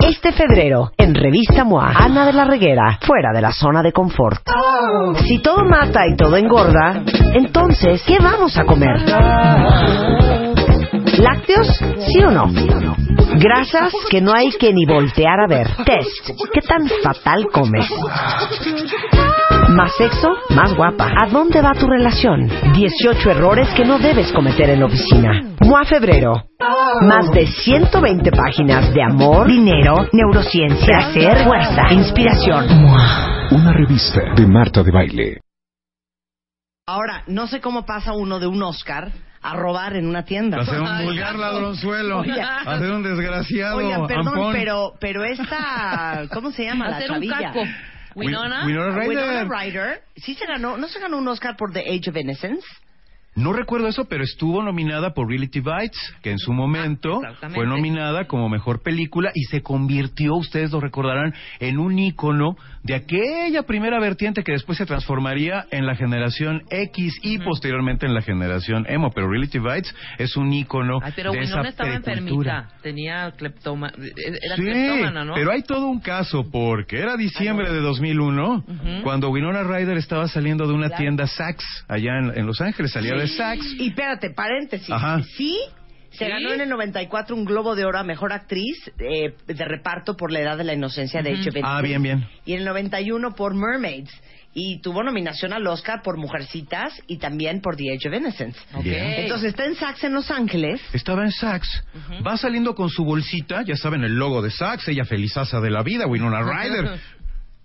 Este febrero, en Revista MOA, Ana de la Reguera, fuera de la zona de confort. Si todo mata y todo engorda, entonces, ¿qué vamos a comer? ¿Lácteos? ¿Sí o no? Grasas que no hay que ni voltear a ver. Test. ¿Qué tan fatal comes? Más sexo, más guapa. ¿A dónde va tu relación? 18 errores que no debes cometer en la oficina. MOA Febrero. Más de 120 páginas de amor, dinero, neurociencia, placer, fuerza, inspiración. MOA. Una revista de Marta de Baile. Ahora, no sé cómo pasa uno de un Oscar a robar en una tienda. Hacer un vulgar ladronzuelo. Hacer un desgraciado. Oigan, perdón, ampón. pero, pero esta, ¿cómo se llama la Hacer un chavilla? caco. Winona. Winona Ryder. Winona Ryder. Sí se ganó, ¿no se ganó un Oscar por The Age of Innocence? No recuerdo eso, pero estuvo nominada por Reality Bites, que en su momento Ah, exactamente. fue nominada como mejor película y se convirtió, ustedes lo recordarán, en un ícono de aquella primera vertiente que después se transformaría en la generación X y posteriormente en la generación emo. Pero Reality Bites es un ícono Ay, pero de esa estaba enfermita. Tenía cleptoma... Era Sí, cleptómana, ¿no? pero hay todo un caso porque era diciembre de 2001 Ujú. cuando Winona Ryder estaba saliendo de una Claro. tienda Saks allá en, en Los Ángeles, salía de. Y espérate, paréntesis. Ajá. Sí, se ¿Sí? ganó en el 94 un Globo de Oro a Mejor Actriz eh, de reparto por la edad de la inocencia de Ujú. Age of Ah, bien, bien. Y en el 91 por Mermaids. Y tuvo nominación al Oscar por Mujercitas y también por The Age of Innocence. Ok. Bien. Entonces está en Saks en Los Ángeles. Estaba en Saks, va saliendo con su bolsita, ya saben el logo de Saks, ella felizaza de la vida, Winona Ryder,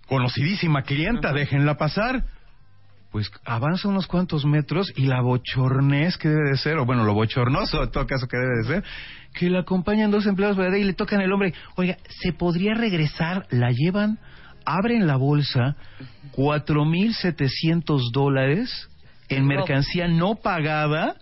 conocidísima clienta, déjenla pasar. Pues avanza unos cuantos metros y la bochornés que debe de ser, o bueno, lo bochornoso en todo caso que debe de ser, que la acompañan dos empleados de y le tocan el hombre, oiga, ¿se podría regresar? La llevan, abren la bolsa, cuatro mil setecientos dólares en mercancía no pagada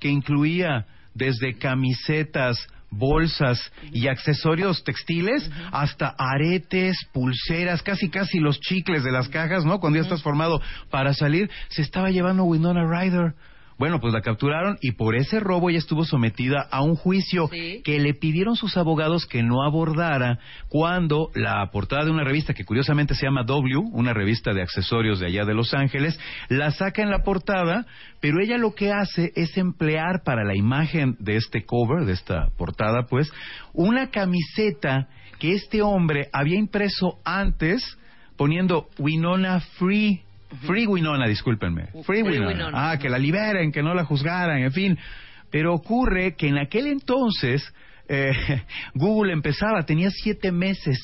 que incluía desde camisetas, bolsas y accesorios textiles hasta aretes, pulseras, casi casi los chicles de las cajas, ¿no? Cuando ya estás formado para salir, se estaba llevando Winona Ryder. Bueno, pues la capturaron y por ese robo ella estuvo sometida a un juicio Sí. que le pidieron sus abogados que no abordara cuando la portada de una revista que curiosamente se llama W, una revista de accesorios de allá de Los Ángeles, la saca en la portada, pero ella lo que hace es emplear para la imagen de este cover, de esta portada, pues, una camiseta que este hombre había impreso antes poniendo Winona Free. Free Winona, discúlpenme. Free, Free Winona. Winona. Ah, que la liberen, que no la juzgaran, en fin. Pero ocurre que en aquel entonces eh, Google empezaba, tenía siete meses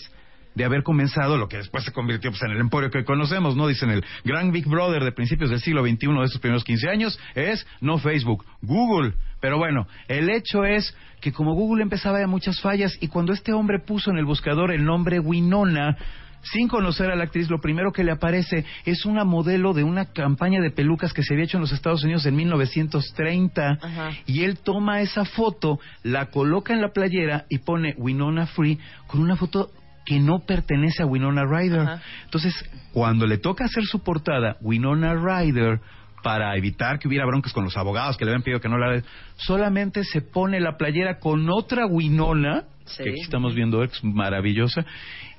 de haber comenzado lo que después se convirtió pues, en el emporio que conocemos, ¿no? Dicen el gran Big Brother de principios del siglo XXI de estos primeros 15 años es no Facebook, Google. Pero bueno, el hecho es que como Google empezaba ya muchas fallas y cuando este hombre puso en el buscador el nombre Winona, sin conocer a la actriz, lo primero que le aparece es una modelo de una campaña de pelucas que se había hecho en los Estados Unidos en 1930. Ajá. Y él toma esa foto, la coloca en la playera y pone Winona Free con una foto que no pertenece a Winona Ryder. Ajá. Entonces, cuando le toca hacer su portada, Winona Ryder, para evitar que hubiera broncas con los abogados que le habían pedido que no la... Solamente se pone la playera con otra Winona, Sí. que aquí estamos viendo, es maravillosa,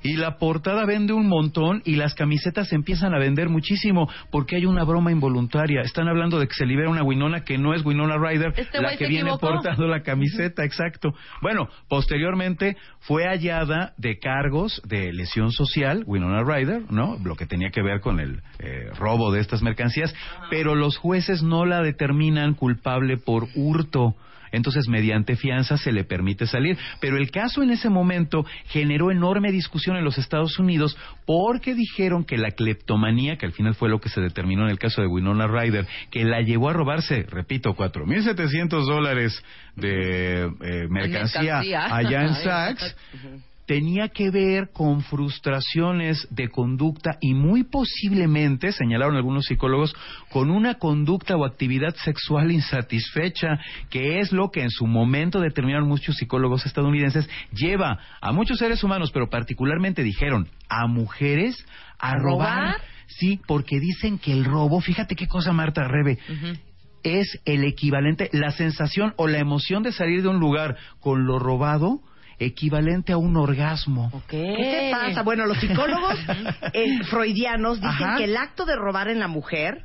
y la portada vende un montón y las camisetas se empiezan a vender muchísimo porque hay una broma involuntaria. Están hablando de que se libera una Winona que no es Winona Ryder, Este la que viene equivocó. portando la camiseta, exacto. Bueno, posteriormente fue hallada de cargos de lesión social, Winona Ryder, ¿no? Lo que tenía que ver con el eh, robo de estas mercancías, pero los jueces no la determinan culpable por hurto. Entonces, mediante fianza se le permite salir. Pero el caso en ese momento generó enorme discusión en los Estados Unidos porque dijeron que la cleptomanía, que al final fue lo que se determinó en el caso de Winona Ryder, que la llevó a robarse, repito, 4.700 dólares de eh, mercancía, mercancía. allá en Saks, tenía que ver con frustraciones de conducta y muy posiblemente, señalaron algunos psicólogos, con una conducta o actividad sexual insatisfecha, que es lo que en su momento determinaron muchos psicólogos estadounidenses, lleva a muchos seres humanos, pero particularmente dijeron a mujeres a ¿A robar. robar? Sí, porque dicen que el robo, fíjate qué cosa Marta Rebe, es el equivalente, la sensación o la emoción de salir de un lugar con lo robado equivalente a un orgasmo. ¿Qué te pasa? Bueno, los psicólogos eh, freudianos dicen Ajá. que el acto de robar en la mujer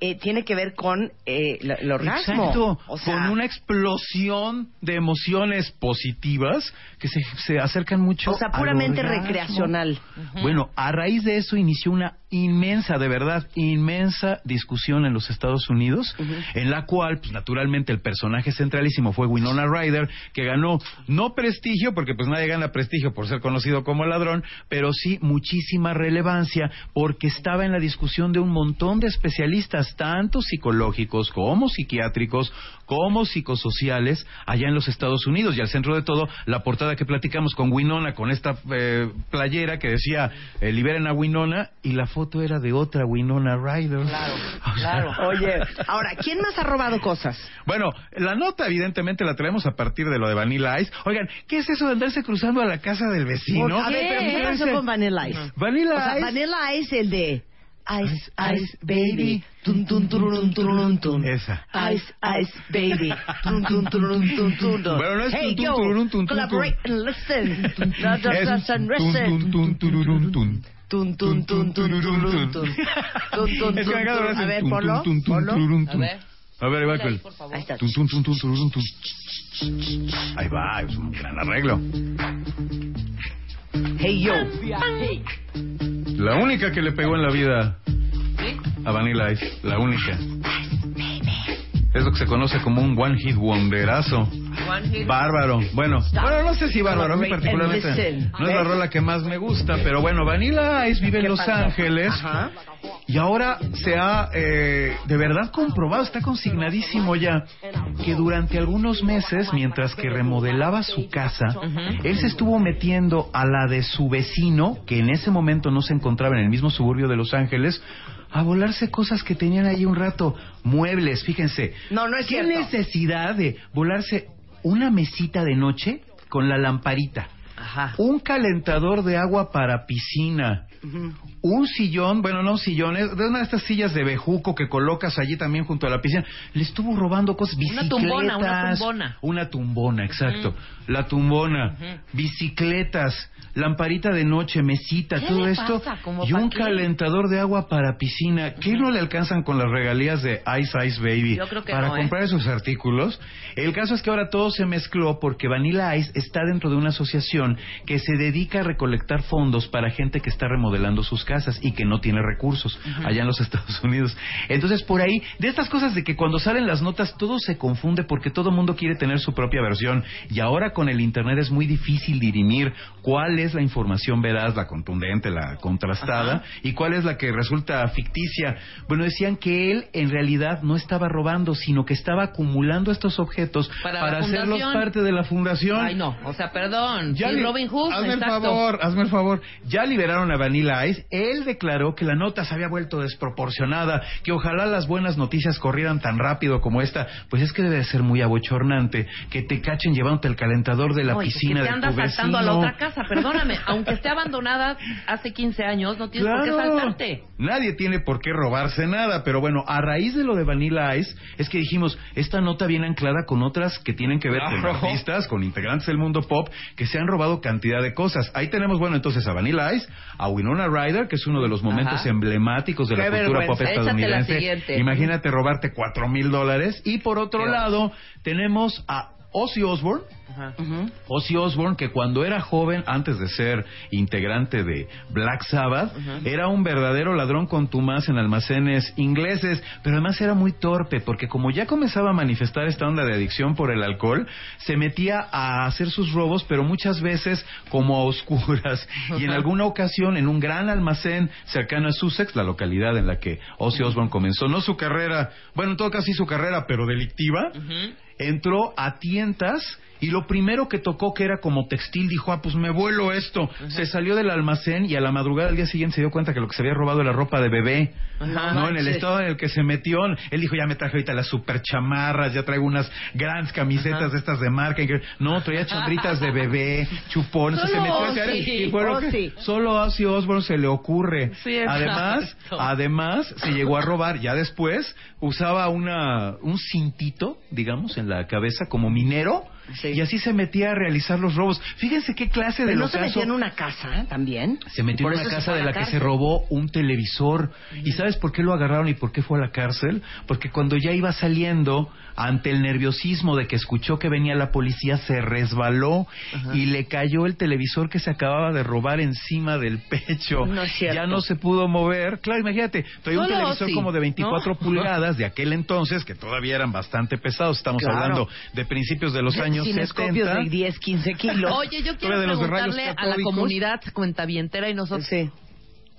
eh, tiene que ver con eh, el, el orgasmo. Exacto, O sea, con una explosión de emociones positivas que se, se acercan mucho o sea, al puramente recreacional. Bueno, a raíz de eso inició una inmensa, de verdad, inmensa discusión en los Estados Unidos, en la cual, pues naturalmente, el personaje centralísimo fue Winona Ryder, que ganó no prestigio, porque pues nadie gana prestigio por ser conocido como ladrón, pero sí muchísima relevancia, porque estaba en la discusión de un montón de especialistas, tanto psicológicos como psiquiátricos, como psicosociales, allá en los Estados Unidos. Y al centro de todo, la portada que platicamos con Winona, con esta eh, playera que decía, eh, liberen a Winona, y la foto era de otra Winona Ryder. Claro, O sea, claro. Oye, ahora, ¿quién más ha robado cosas? Bueno, la nota evidentemente la traemos a partir de lo de Vanilla Ice. Oigan, ¿qué es eso de andarse cruzando a la casa del vecino? a ver, pero ¿qué pasó con Vanilla Ice? Vanilla O sea, Ice. Vanilla Ice, el de Ice, Ice, Baby, tun, tun, tururun, tururun, tun. Esa. Ice, Ice, Baby, tun, tun, tururun, tun, tun, tun. Bueno, no es Hey, tun, tururun, tun, tun, collaborate and listen. Tun, tun, tun, tururun, tun. Tun, tun, tun, tun, tururun, tun. Tun, tun, hacen A ver, tun, ponlo, tun, tun, ponlo. A tun. ver. A ver, va ahí, por favor. Ahí está. Tun, tun, tun, tun, tururun, tun. Ahí va, es un gran arreglo. Hey, yo. La única que le pegó en la vida a Vanilla Ice, la única. Es lo que se conoce como un one hit wonderazo. Bárbaro. Bueno, bueno, no sé si bárbaro, a mí particularmente no es la rola que más me gusta, pero bueno, Vanilla Ice vive en ¿Qué Los? Ángeles Ajá. y ahora se ha eh, de verdad comprobado, está consignadísimo ya, que durante algunos meses, mientras que remodelaba su casa, él se estuvo metiendo a la de su vecino, que en ese momento no se encontraba en el mismo suburbio de Los Ángeles, a volarse cosas que tenían ahí un rato, muebles, fíjense. No, no es ¿Qué cierto. necesidad de volarse una mesita de noche con la lamparita? Ajá. Un calentador de agua para piscina. Un sillón, bueno, no sillón, es de una de estas sillas de bejuco que colocas allí también junto a la piscina. Le estuvo robando cosas, Una bicicletas. tumbona, una tumbona. Una tumbona, exacto. La tumbona, bicicletas, lamparita de noche, mesita, ¿Qué todo esto. pasa? ¿Cómo Y un qué? calentador de agua para piscina. ¿Qué no le alcanzan con las regalías de Ice Ice Baby Yo creo que para no, ¿eh? comprar esos artículos? El caso es que ahora todo se mezcló porque Vanilla Ice está dentro de una asociación que se dedica a recolectar fondos para gente que está remodelando sus casas y que no tiene recursos allá en los Estados Unidos. Entonces, por ahí, de estas cosas de que cuando salen las notas todo se confunde porque todo el mundo quiere tener su propia versión y ahora con el Internet es muy difícil dirimir cuál es la información veraz, la contundente, la contrastada y cuál es la que resulta ficticia. Bueno, decían que él en realidad no estaba robando, sino que estaba acumulando estos objetos Para hacerlos parte de la fundación. Ay, no. O sea, perdón. Ya Sí, Robin Hood, hazme exacto. el favor, hazme el favor. Ya liberaron a Vanilla Ice. Él declaró que la nota se había vuelto desproporcionada, que ojalá las buenas noticias corrieran tan rápido como esta. Pues es que debe de ser muy abochornante que te cachen llevándote el calentador de la Oye, piscina que te de andas tu saltando vecino. a la otra casa, perdóname. Aunque esté abandonada hace 15 años, no tienes por qué saltarte. Nadie tiene por qué robarse nada, pero bueno, a raíz de lo de Vanilla Ice, es que dijimos, esta nota viene anclada con otras que tienen que ver con artistas, con integrantes del mundo pop, que se han robado cantidad de cosas. Ahí tenemos, bueno, entonces a Vanilla Ice, a Winona Ryder, que es uno de los momentos Ajá. emblemáticos de la Qué cultura pop la estadounidense. Imagínate robarte cuatro mil dólares. Y por otro lado, tenemos a Ozzy Osbourne. Ozzy Osbourne, que cuando era joven, antes de ser integrante de Black Sabbath, era un verdadero ladrón contumaz en almacenes ingleses, pero además era muy torpe, porque como ya comenzaba a manifestar esta onda de adicción por el alcohol, se metía a hacer sus robos, pero muchas veces como a oscuras. Y en alguna ocasión, en un gran almacén cercano a Sussex, la localidad en la que Ozzy Osbourne comenzó, no su carrera, bueno, en todo caso sí su carrera, pero delictiva, entró a tientas y lo primero que tocó que era como textil dijo ah pues me vuelo esto se salió del almacén y a la madrugada del día siguiente se dio cuenta que lo que se había robado era ropa de bebé. Ajá. no en el estado en el que se metió. Él dijo ya me traje ahorita las super chamarras ya traigo unas grandes camisetas de estas de marca no traía chambritas de bebé chupones se metió hacia Ozzy. y que- Ozzy. solo a Ozzy Osbourne se le ocurre. Sí, además Además, se llegó a robar, ya después, usaba una, un cintito, digamos, en la cabeza como minero Sí. y así se metía a realizar los robos. Fíjense qué clase de Pero no locazo- se metió en una casa también. se metió en una casa de la, que se robó un televisor. ¿Y sabes por qué lo agarraron y por qué fue a la cárcel? Porque cuando ya iba saliendo, ante el nerviosismo de que escuchó que venía la policía, se resbaló y le cayó el televisor que se acababa de robar encima del pecho. No es. Ya no se pudo mover. Claro, imagínate, traía un televisor como de 24 ¿no? pulgadas de aquel entonces, que todavía eran bastante pesados. Estamos Claro. hablando de principios de los años Cinescopios 70. de 10, 15 kilos. Oye, yo quiero de preguntarle a la comunidad cuentavientera y nosotros, Sí.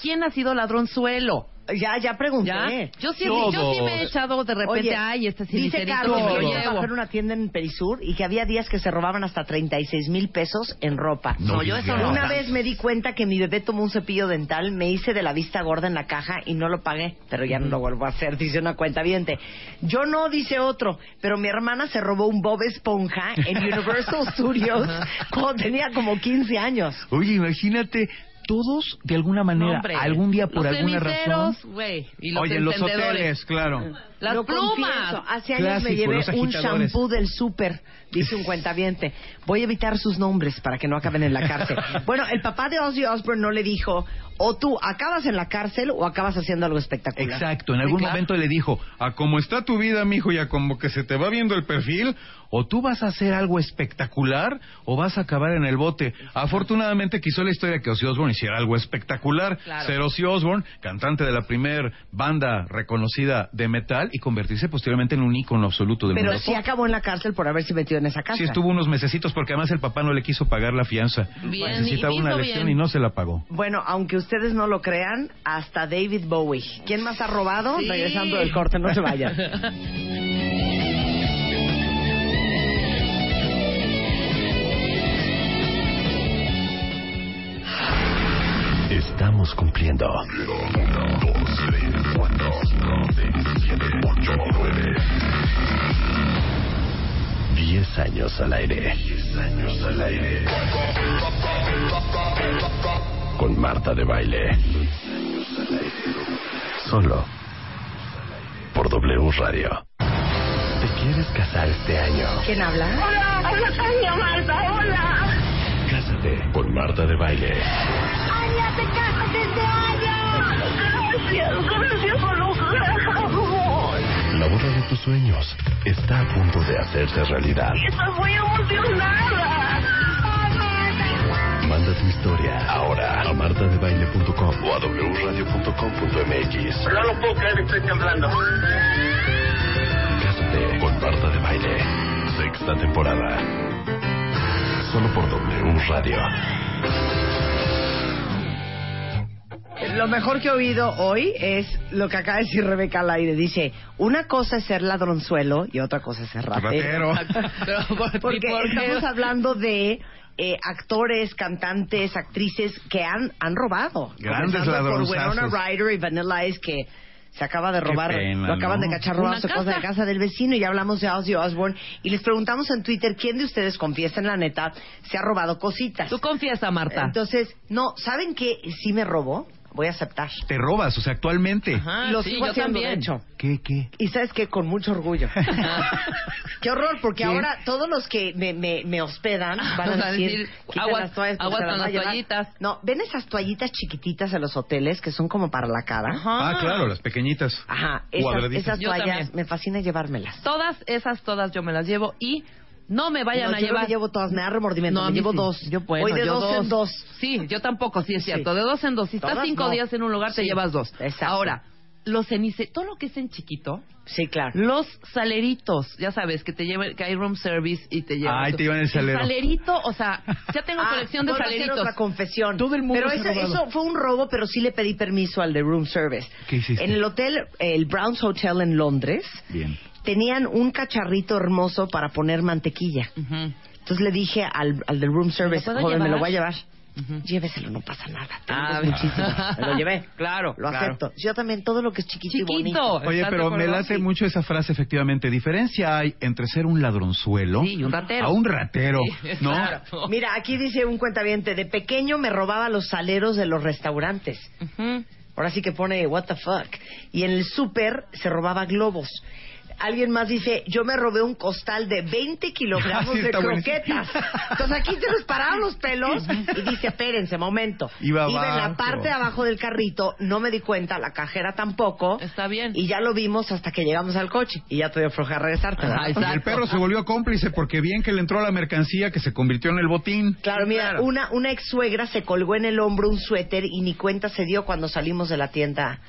¿quién ha sido ladronzuelo? Ya, ya pregunté. ¿Ya? Yo sí, Todos. yo sí me he echado de repente, Oye, ay, este dice Carlos que yo trabajé en una tienda en Perisur y que había días que se robaban hasta 36 mil pesos en ropa. No No, yo eso no. Una vez me di cuenta que mi bebé tomó un cepillo dental, me hice de la vista gorda en la caja y no lo pagué, pero ya no lo vuelvo a hacer, dice una cuenta Yo no, dice otro, pero mi hermana se robó un Bob Esponja en Universal Studios cuando tenía como 15 años. Oye, imagínate, todos de alguna manera, No, hombre. algún día por Los alguna razón. güey, y los Oye, los hoteles, claro. Las Lo plumas. confieso, hace años Clásico, me llevé un shampoo del súper, dice un cuentaviente. Voy a evitar sus nombres para que no acaben en la cárcel. bueno, el papá de Ozzy Osbourne no le dijo, o tú acabas en la cárcel o acabas haciendo algo espectacular. Exacto, en algún claro. momento le dijo, a como está tu vida, mijo, y a como que se te va viendo el perfil, o tú vas a hacer algo espectacular o vas a acabar en el bote. Afortunadamente quiso la historia que Ozzy Osbourne hiciera algo espectacular, Claro. ser Ozzy Osbourne, cantante de la primer banda reconocida de metal y convertirse posteriormente en un ícono absoluto del Pero mundo sí pop. acabó en la cárcel por haberse metido en esa casa. Sí estuvo unos mesecitos porque además el papá no le quiso pagar la fianza. Bien, Necesitaba y una lección bien. y no se la pagó. Bueno, aunque ustedes no lo crean, hasta David Bowie. ¿Quién más ha robado? Sí. Regresando del corte, no se vayan. Estamos cumpliendo. 10 años al aire. 10 años al aire. Con Marta de Baile. Solo por W Radio. ¿Te quieres casar este año? ¿Quién habla? Hola, hola Tania Marta, hola. Cásate con Marta de Baile. De tus sueños está a punto de hacerse realidad. Estoy muy emocionada. Manda tu historia ahora a martadebaile.com o a wradio.com.mx. No lo puedo creer, estoy temblando. Cásate con Marta de Baile. Sexta temporada. Solo por W Radio. Lo mejor que he oído hoy es lo que acaba de decir Rebeca al aire. Dice, una cosa es ser ladronzuelo y otra cosa es ser ratero. Ratero. Pero, ¿por- Porque estamos hablando de eh, actores, cantantes, actrices que han, han robado. Grandes Comenzando por ladronzazos. Winona Ryder y Vanilla Ice que se acaba de robar, pena, lo acaban ¿no? de cachar robando Una su cosa de casa. casa del vecino y ya hablamos de Ozzy Osbourne y les preguntamos en Twitter quién de ustedes confiesa en la neta se ha robado cositas. Tú confiesa, Marta. Entonces, no, ¿saben qué sí me robó? Voy a aceptar. Te robas, o sea, actualmente. Ajá, Y lo sí, sigo yo haciendo, también. de hecho. ¿Qué, qué? Y sabes que con mucho orgullo. Qué horror, porque ¿Qué? ahora todos los que me, me, me hospedan van Van a decir, decir, "Quita aguas- las toallas aguas con las llevar". toallitas. No, ven esas toallitas chiquititas en los hoteles que son como para la cara. Ajá. Ah, claro, las pequeñitas. Ajá, esas, Cuadraditas. esas Yo toallas también. me fascina llevármelas. Todas esas, todas yo me las llevo y no me vayan No, a yo no llevar. me llevo todas, me da remordimiento, a me llevo sí. dos. Yo, bueno, Voy de yo dos, en dos. Sí, yo tampoco, sí es Sí. cierto. De dos en dos. Si estás Todas cinco no. días en un lugar, te llevas dos. Exacto. Ahora, los cenice, todo lo que es en chiquito, Sí, claro. los saleritos, ya sabes, que te llevan, que hay room service y te llevan. Ay, te llevan el salero. salerito, o sea, ya tengo Ah, colección de hacer saleritos. otra confesión. Todo el mundo pero eso, eso fue un robo, pero sí le pedí permiso al de room service. ¿Qué hiciste? En el hotel, el Browns Hotel en Londres, Bien. tenían un cacharrito hermoso para poner mantequilla. Entonces le dije al, al del room service, joven, me lo voy a llevar. Lléveselo, no pasa nada. Ah, muchísimo. Me lo llevé. Claro, Lo claro. acepto. Yo también, todo lo que es chiquito, y bonito. Oye, ¿estás de pero me late mucho esa frase, efectivamente. Diferencia hay entre ser un ladronzuelo Sí, y un ratero. a un ratero, Sí, ¿no? claro. Mira, aquí dice un cuentaviente, de pequeño me robaba los saleros de los restaurantes. Ahora sí que pone what the fuck. Y en el súper se robaba globos. Alguien más dice, yo me robé un costal de 20 kilogramos Ah, sí, de buenísimo. croquetas. Entonces aquí se nos pararon los pelos y dice, espérense, momento. Iba en la parte de abajo del carrito, no me di cuenta, la cajera tampoco. Está bien. Y ya lo vimos hasta que llegamos al coche. Y ya te dio floja regresarte. ¿verdad? Ajá, Y el perro se volvió cómplice porque bien que le entró la mercancía que se convirtió en el botín. Claro, mira, una, una ex suegra se colgó en el hombro un suéter y ni cuenta se dio cuando salimos de la tienda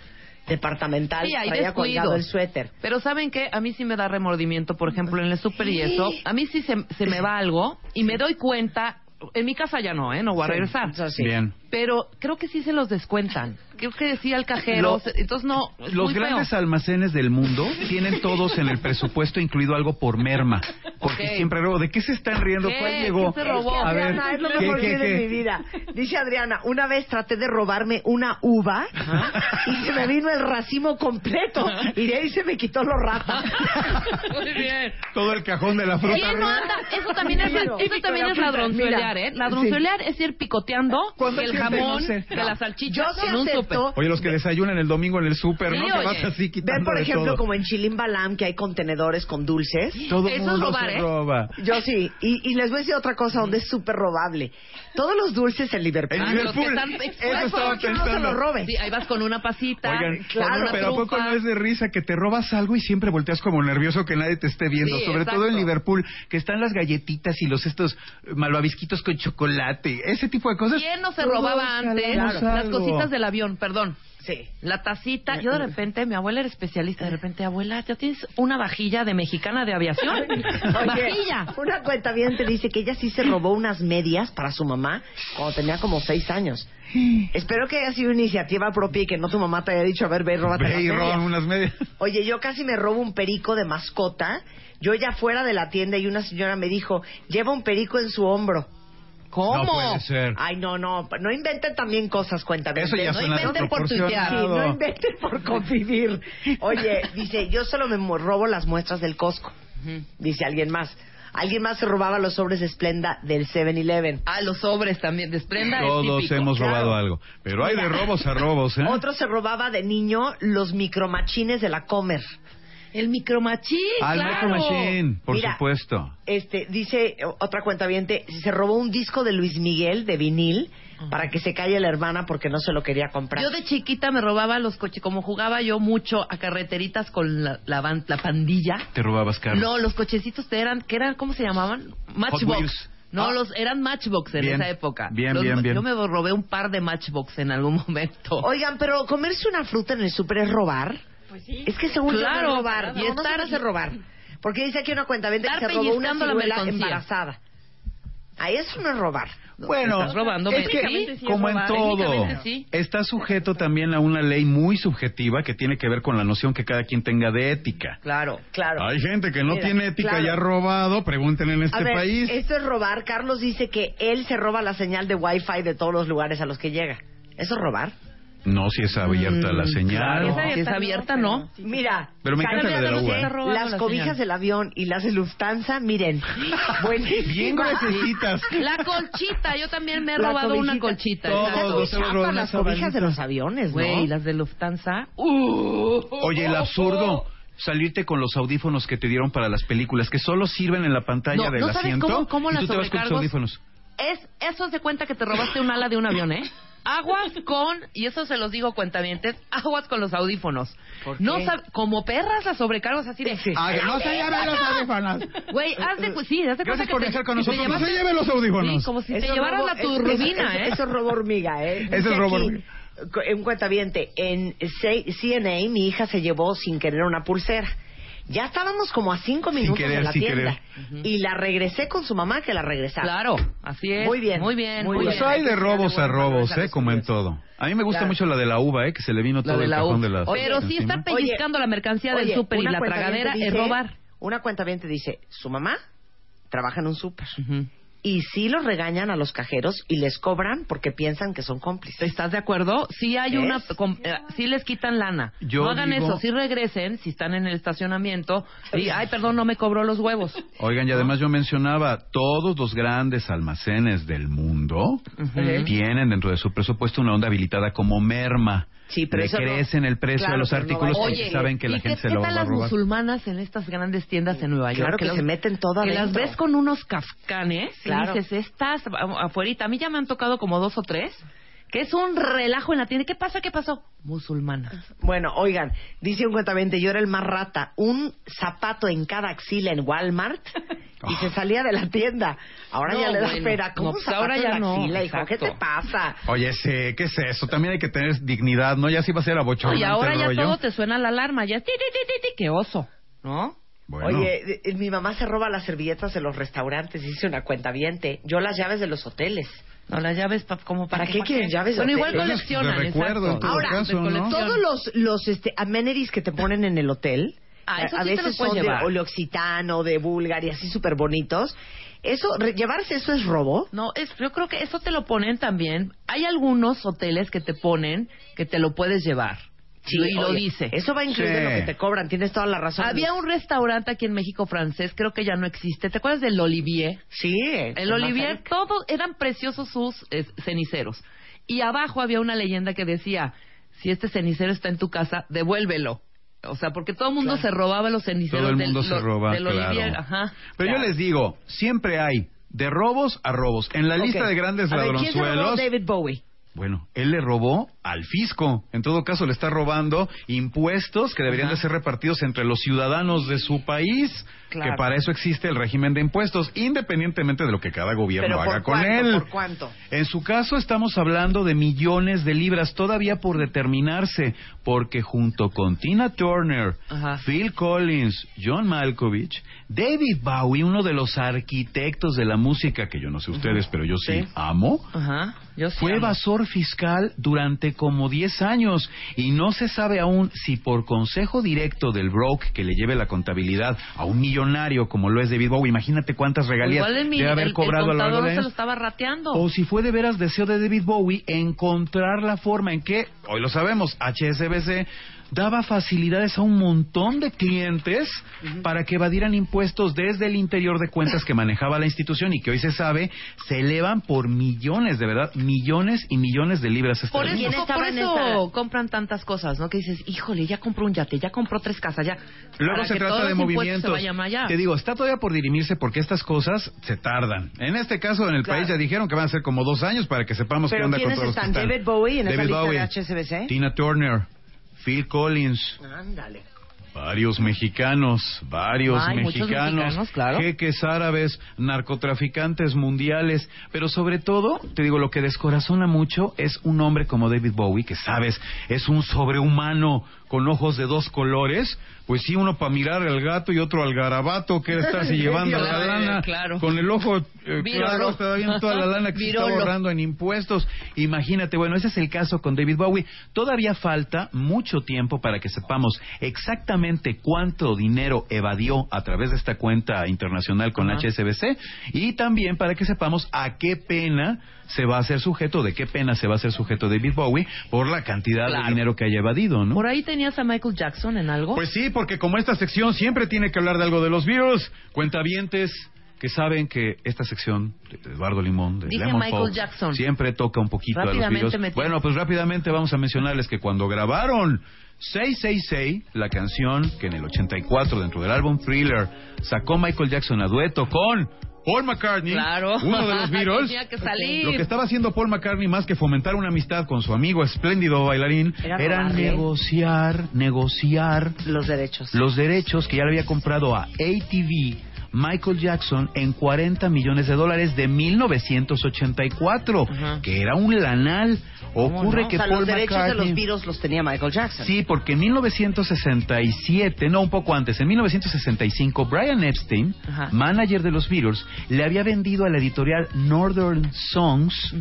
departamental. Sí, hay traía colgado el suéter. Pero ¿saben qué? A mí sí me da remordimiento, por ejemplo, en el súper y eso. A mí sí se, se me va algo y me doy cuenta. En mi casa ya no, ¿eh? No voy a regresar. Eso sí. Bien. Pero creo que sí se los descuentan. Creo que decía el cajero. Lo- entonces no. es Los muy feo. grandes almacenes del mundo tienen todos en el presupuesto incluido algo por merma. Porque siempre robo. ¿De qué se están riendo? ¿Qué? ¿Cuál llegó? ¿Qué se robó? Es que, A ver, Adriana, es lo ¿qué, mejor qué, que qué? mi vida. Dice Adriana, una vez traté de robarme una uva y se me vino el racimo completo y de ahí se me quitó los ratos. Muy bien. Todo el cajón de la fruta. ¿Quién no anda? Eso también es, eso también es ladronzuelear. ¿eh? Ladronzuelear es ir picoteando ¿Cuándo el jamón, de la salchicha Yo sí en un acepto. Oye, los que desayunan el domingo en el súper, Sí, ¿no? Oye. vas así quitando Ven, por ejemplo, todo. como en Chilimbalam, que hay contenedores con dulces. Todo Eso es mundo robar, se ¿eh? roba. Yo sí. Y, y les voy a decir otra cosa donde es súper robable. Todos los dulces en Liverpool. En los que Liverpool. están Eso estaba que no se pensando. lo roben. Sí, ahí vas con una pasita, Oigan, claro, una pero ¿a poco no es de risa que te robas algo y siempre volteas como nervioso que nadie te esté viendo? Sí, Sobre exacto. todo en Liverpool, que están las galletitas y los estos malvavisquitos con chocolate, ese tipo de cosas. ¿Quién no se Todos robaba antes jalamos las cositas del avión? Perdón. Sí. La tacita, yo de repente, mi abuela era especialista, de repente, abuela, ¿ya tienes una vajilla de mexicana de aviación? ¡Vajilla! una cuenta bien te dice que ella sí se robó unas medias para su mamá cuando tenía como seis años. Espero que haya sido iniciativa propia y que no tu mamá te haya dicho, a ver, ve, róbate las Ve y medias. roban unas medias. Oye, yo casi me robo un perico de mascota. Yo ya fuera de la tienda y una señora me dijo, lleva un perico en su hombro. ¿Cómo? No puede ser. Ay, no, no, no inventen también cosas, cuenta Eso ya no suena inventen por tuitear. Sí, no inventen por convivir. Oye, dice, yo solo me robo las muestras del Costco. Dice alguien más. Alguien más se robaba los sobres de Splenda del 7-Eleven. Ah, los sobres también, desprenda es Todos hemos claro. robado algo. Pero hay de robos a robos, ¿eh? Otro se robaba de niño los micromachines de la Comer. El micromachín, Al claro. Micro Machine, por Mira. supuesto. Este, dice otra cuenta se robó un disco de Luis Miguel de vinil para que se calle la hermana porque no se lo quería comprar. Yo de chiquita me robaba los coches, como jugaba yo mucho a carreteritas con la, la, ban- la pandilla. Te robabas carros. No, los cochecitos te eran, ¿qué eran? ¿Cómo se llamaban? Matchbox. No, Ah. los eran Matchbox en Bien, esa época. bien, Los- bien, bien. Yo me robé un par de Matchbox en algún momento. Oigan, pero comerse una fruta en el súper es robar. Es que según yo no Claro, es robar. y No, no se estar- me hace robar. Porque dice aquí una cuenta que se robó una ciruela embarazada. Ahí eso no es robar. Bueno, Estás robando, es que, sí como en todo, sí. está sujeto también a una ley muy subjetiva que tiene que ver con la noción que cada quien tenga de ética. Claro, claro. Hay gente que no Mira, tiene ética claro. y ha robado, pregunten en este A ver, país. esto es robar. Carlos dice que él se roba la señal de Wi-Fi de todos los lugares a los que llega. ¿Eso es robar? No, si es abierta la señal. claro. Si es abierta, no. Mira, Pero me encanta la de la Las la cobijas del avión y las de Lufthansa, miren, buenísimas. Bien gruesecitas. La colchita, yo también me he La robado una colchita. Todos chapas robado las cobijas de los aviones, ¿no? Güey, las de Lufthansa. Uh, Oye, el absurdo. Salirte con los audífonos que te dieron para las películas, que solo sirven en la pantalla No, del ¿no sabes asiento. cómo- cómo y las tú te vas con tus audífonos. Es, eso se cuenta que te robaste un ala de un avión, ¿eh? Aguas con, y eso se los digo cuentavientes, aguas con los audífonos. ¿Por No qué? sab- como perras las sobrecargos así de... Ah, que no se lleven los audífonos. Güey, haz de, pues, sí, haz de cuenta Gracias que por te- con te nosotros. No se lleven los audífonos. Sí, como si Eso te llevaras robo- la es- turbina, es- ¿eh? Eso es robo hormiga, ¿eh? Ese es Dice robo aquí, hormiga. co- En cuentaviente, en C- CNA mi hija se llevó sin querer una pulsera. Ya estábamos como a cinco minutos querer, de la sin tienda. Y la regresé con su mamá que la regresara. Claro, así es. Muy bien, Muy bien, muy Pues bien. hay de robos a robos, ¿eh? Como en todo. A mí me gusta Claro. mucho la de la uva, ¿eh? Que se le vino La todo de el cajón de la Pero si está encima. pellizcando la mercancía del Oye, súper y la tragadera es robar. Una cuenta bien te dice, su mamá trabaja en un súper. Ujú. Y sí los regañan a los cajeros y les cobran porque piensan que son cómplices. ¿Estás de acuerdo? Sí hay una, com- eh, sí les quitan lana. Yo no hagan digo- eso, sí regresen, si están en el estacionamiento y, ay, perdón, no me cobró los huevos. Oigan, y además yo mencionaba, todos los grandes almacenes del mundo tienen dentro de su presupuesto una onda habilitada como merma. Sí, pero le eso no- el precio Claro, a los no artículos porque Oye, saben que la ¿y gente qué, se lo va tal a las musulmanas en estas grandes tiendas en Nueva York? Claro que los- se meten todo Que las ves con unos kafkanes Claro. y dices, estas afuerita. A mí ya me han tocado como dos o tres, que es un relajo en la tienda. ¿Qué pasa? ¿Qué pasó? Musulmanas. Bueno, oigan, dice un cuentamente, yo era el más rata, un zapato en cada axila en Walmart y se salía de la tienda. Ahora No, ya le da bueno. pena, ¿cómo No, pues zapato ahora en ya la no, axila, hijo? ¿Qué te pasa? Oye, sí, ¿qué es eso? También hay que tener dignidad, ¿no? Ya sí va a ser abochornante y ahora ya rollo. todo te suena la alarma. Ya, ti, ti, ti, ti, ti, qué oso, ¿no? Bueno, Oye, eh, mi mamá se roba las servilletas de los restaurantes, dice una cuenta yo las llaves de los hoteles. No, las llaves pa- como ¿Para qué quieren llaves Bueno, igual coleccionan, De recuerdo, exacto. en todo Ahora. Todos los, los este, amenities que te ponen en el hotel, Ah, a, eso a sí te veces son llevar. de oleoccitano, de Bulgaria, así súper bonitos. Eso, re- llevarse eso es robo. No, es, yo creo que eso te lo ponen también. Hay algunos hoteles que te ponen que te lo puedes llevar. Y lo oye, dice. Eso va incluido Sí. en lo que te cobran, tienes toda la razón. Había un restaurante aquí en México francés, creo que ya no existe. ¿Te acuerdas del Olivier? Sí. El Olivier, todos eran preciosos sus eh, ceniceros. Y abajo había una leyenda que decía, si este cenicero está en tu casa, devuélvelo. O sea, porque todo el mundo Claro. se robaba los ceniceros todo el del, mundo se lo- roba, del Olivier. claro. Ajá. Pero yo les digo, siempre hay de robos a robos. En la lista de grandes A ver, ¿quién se robó ladronzuelos, David Bowie? Bueno, él le robó al fisco. En todo caso, le está robando impuestos que deberían Ajá. de ser repartidos entre los ciudadanos de su país. Claro. Que para eso existe el régimen de impuestos, independientemente de lo que cada gobierno ¿Pero por haga con cuánto, él. por cuánto? En su caso estamos hablando de millones de libras todavía por determinarse, porque junto con Tina Turner, Ajá. Phil Collins, John Malkovich, David Bowie, uno de los arquitectos de la música que yo no sé ustedes, pero yo sí, Sí. amo, Ajá. Yo sí fue amo. evasor fiscal durante como 10 años y no se sabe aún si por consejo directo del broke que le lleve la contabilidad a un millonario como lo es David Bowie, imagínate cuántas regalías el, mi- debe haber el- el cobrado a de se lo estaba rateando. O si fue de veras deseo de David Bowie encontrar la forma en que, hoy lo sabemos, HSBC daba facilidades a un montón de clientes para que evadieran impuestos desde el interior de cuentas que manejaba la institución y que hoy se sabe se elevan por millones, de verdad, millones y millones de libras Por ¿Quién esterlinas. eso, por eso esta- compran tantas cosas, ¿no? Que dices, híjole, ya compró un yate, ya compró tres casas, ya. Luego Para se que todos trata de movimientos. Te digo, está todavía por dirimirse porque estas cosas se tardan. En este caso, en el Claro. país ya dijeron que van a ser como dos años para que sepamos qué ¿Pero onda con todos los que están? David Bowie en esa David lista Bowie, de HSBC. Tina Turner, Phil Collins, Ándale. Varios mexicanos, varios Ay, mexicanos, mexicanos, claro. jeques árabes, narcotraficantes mundiales, pero sobre todo, te digo, lo que descorazona mucho es un hombre como David Bowie, que sabes, es un sobrehumano con ojos de dos colores, pues sí, uno para mirar al gato y otro al garabato, que estarse llevando la lana, claro. con el ojo, eh, claro, viendo toda la lana que se está ahorrando en impuestos. Imagínate, bueno, ese es el caso con David Bowie. Todavía falta mucho tiempo para que sepamos exactamente cuánto dinero evadió a través de esta cuenta internacional con. HSBC y también para que sepamos a qué pena se va a hacer sujeto, de qué pena se va a hacer sujeto David Bowie por la cantidad Claro. de dinero que haya evadido, ¿no? Por ahí tenías a Michael Jackson en algo. Pues sí, porque como esta sección siempre tiene que hablar de algo de los virus, cuentavientes que saben que esta sección de Eduardo Limón, de Dije Lemon Michael Jackson. siempre toca un poquito a los tienes- Bueno, pues rápidamente vamos a mencionarles que cuando grabaron 666, la canción que en el 84 dentro del álbum Thriller sacó Michael Jackson a dueto con Paul McCartney, Claro. uno de los Beatles. Tenía que salir. Lo que estaba haciendo Paul McCartney más que fomentar una amistad con su amigo espléndido bailarín Era era negociar, negociar Los derechos. los derechos que ya le había comprado a ATV Michael Jackson en 40 millones de dólares de 1984, Ajá. que era un lanal. ¿Cómo Ocurre no? que o sea, Paul los derechos de McCartney- los virus los tenía Michael Jackson. Sí, porque en 1967, no, un poco antes, en 1965, Brian Epstein, manager de los Beatles, le había vendido a la editorial Northern Songs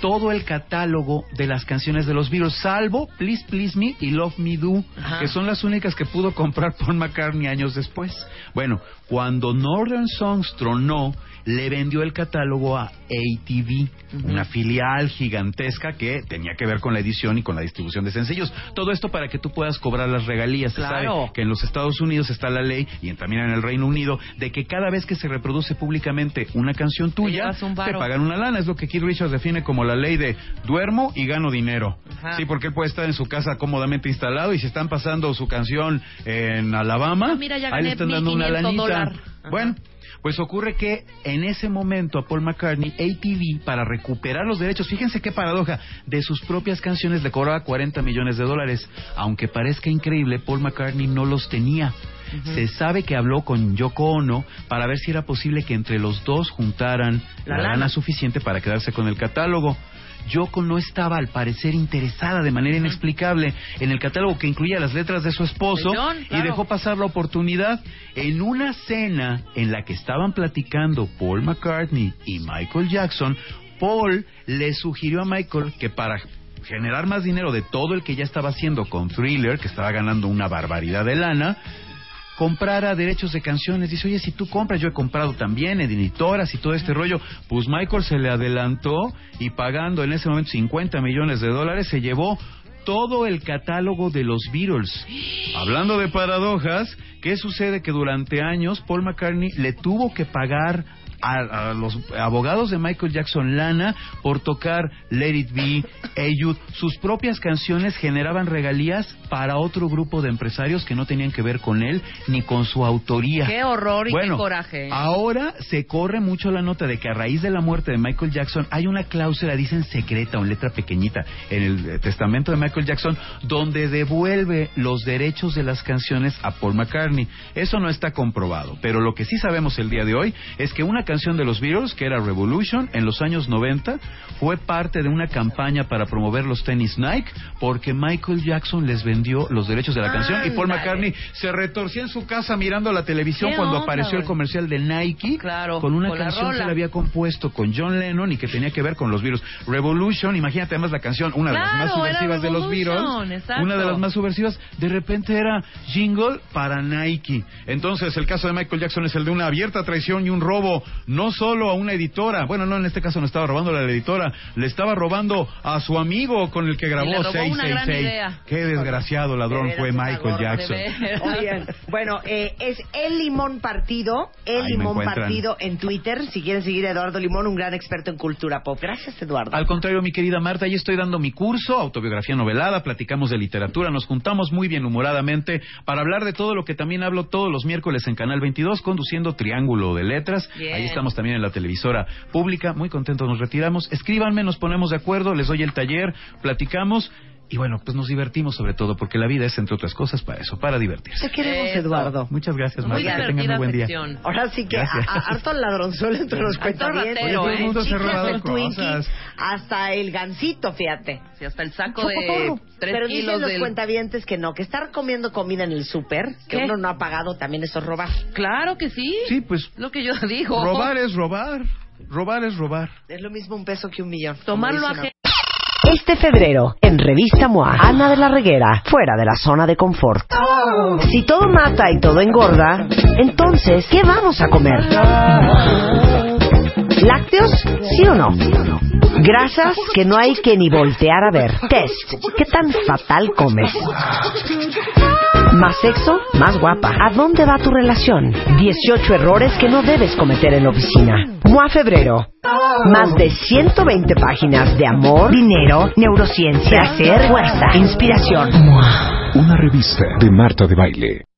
todo el catálogo de las canciones de los Beatles, salvo Please Please Me y Love Me Do, que son las únicas que pudo comprar Paul McCartney años después. Bueno, cuando Northern Northern Songs tronó, le vendió el catálogo a ATV, una filial gigantesca que tenía que ver con la edición y con la distribución de sencillos. Todo esto para que tú puedas cobrar las regalías. Se Claro. sabe que en los Estados Unidos está la ley y en- también en el Reino Unido de que cada vez que se reproduce públicamente una canción tuya, un te pagan una lana. Es lo que Keith Richards define como la ley de duermo y gano dinero. Ajá. Sí, porque él puede estar en su casa cómodamente instalado y si están pasando su canción en Alabama, Ah, mira, ya ahí le están dando una 1500 lanita. dólar. Bueno, pues ocurre que en ese momento a Paul McCartney, ATV, para recuperar los derechos, fíjense qué paradoja, de sus propias canciones le cobraba 40 millones de dólares. Aunque parezca increíble, Paul McCartney no los tenía. Se sabe que habló con Yoko Ono para ver si era posible que entre los dos juntaran La la, lana. lana suficiente para quedarse con el catálogo. Yoko no estaba al parecer interesada de manera inexplicable en el catálogo que incluía las letras de su esposo y dejó pasar la oportunidad en una cena en la que estaban platicando Paul McCartney y Michael Jackson. Paul le sugirió a Michael que para generar más dinero de todo el que ya estaba haciendo con Thriller, que estaba ganando una barbaridad de lana, comprara derechos de canciones. Dice, oye, si tú compras, yo he comprado también editoras y todo este rollo. Pues Michael se le adelantó y pagando en ese momento 50 millones de dólares se llevó todo el catálogo de los Beatles. Hablando de paradojas, ¿qué sucede? Que durante años Paul McCartney le tuvo que pagar a, a los abogados de Michael Jackson lana por tocar Let It Be, Jude. Sus propias canciones generaban regalías para otro grupo de empresarios que no tenían que ver con él ni con su autoría. Qué horror y Bueno, qué coraje. Ahora se corre mucho la nota de que a raíz de la muerte de Michael Jackson hay una cláusula, dicen secreta o en letra pequeñita, en el eh, testamento de Michael Jackson, donde devuelve los derechos de las canciones a Paul McCartney. Eso no está comprobado, pero lo que sí sabemos el día de hoy es que una canción de los Beatles, que era Revolution, en los años 90, fue parte de una campaña para promover los tenis Nike, porque Michael Jackson les vendió los derechos de la canción y Paul. McCartney se retorció en su casa mirando la televisión ¿Qué cuando onda, apareció el comercial de Nike Claro, con una con canción que le había compuesto con John Lennon y que tenía que ver con los virus. Revolution, imagínate además la canción, una de las más subversivas de los Beatles, exacto. una de las más subversivas, de repente era jingle para Nike. Entonces el caso de Michael Jackson es el de una abierta traición y un robo, no solo a una editora, bueno, no, en este caso no estaba robando a la editora, le estaba robando a su amigo con el que grabó Y le robó una gran 666. idea. Qué desgraciado ladrón De fue Michael Jackson. Oigan, bueno, eh, es El Limón Partido, El Ahí Limón. Partido en Twitter. Si quieren seguir a Eduardo Limón, un gran experto en cultura pop. Gracias, Eduardo. Al contrario, mi querida Marta, ahí estoy dando mi curso, autobiografía novelada, platicamos de literatura, nos juntamos muy bien humoradamente para hablar de todo lo que también hablo todos los miércoles en Canal 22, conduciendo Triángulo de Letras. Bien. Ahí estamos también en la televisora pública, muy contentos, nos retiramos. Escríbanme, nos ponemos de acuerdo, les doy el taller, platicamos. Y bueno, pues nos divertimos sobre todo, porque la vida es, entre otras cosas, para eso, para divertirse. Te queremos, Eso. Eduardo. Muchas gracias, Marta, que tengan muy buen día. sección. Ahora sí que a, Gracias. a- harto ladronzuelo entre los cuentavientes. todo el mundo se ha Chicles, robado Twinkie, cosas. hasta el gancito, fíjate. Sí, hasta el saco de tres Pero kilos dicen los del... cuentavientes que no, que estar comiendo comida en el súper, que uno no ha pagado, también eso es robar. Claro que sí. Sí, pues Lo que yo digo. robar es robar, robar es robar. Es lo mismo un peso que un millón. Tomarlo ajeno. Este febrero, en Revista MOA, Ana de la Reguera, fuera de la zona de confort. Si todo mata y todo engorda, entonces, ¿qué vamos a comer? ¿Lácteos? ¿Sí o no? Grasas que no hay que ni voltear a ver. Test. ¿Qué tan fatal comes? Más sexo, más guapa. ¿A dónde va tu relación? 18 errores que no debes cometer en la oficina. MOA Febrero. Más de 120 páginas de amor, dinero, neurociencia, placer, fuerza, inspiración. Una revista de Marta de Baile.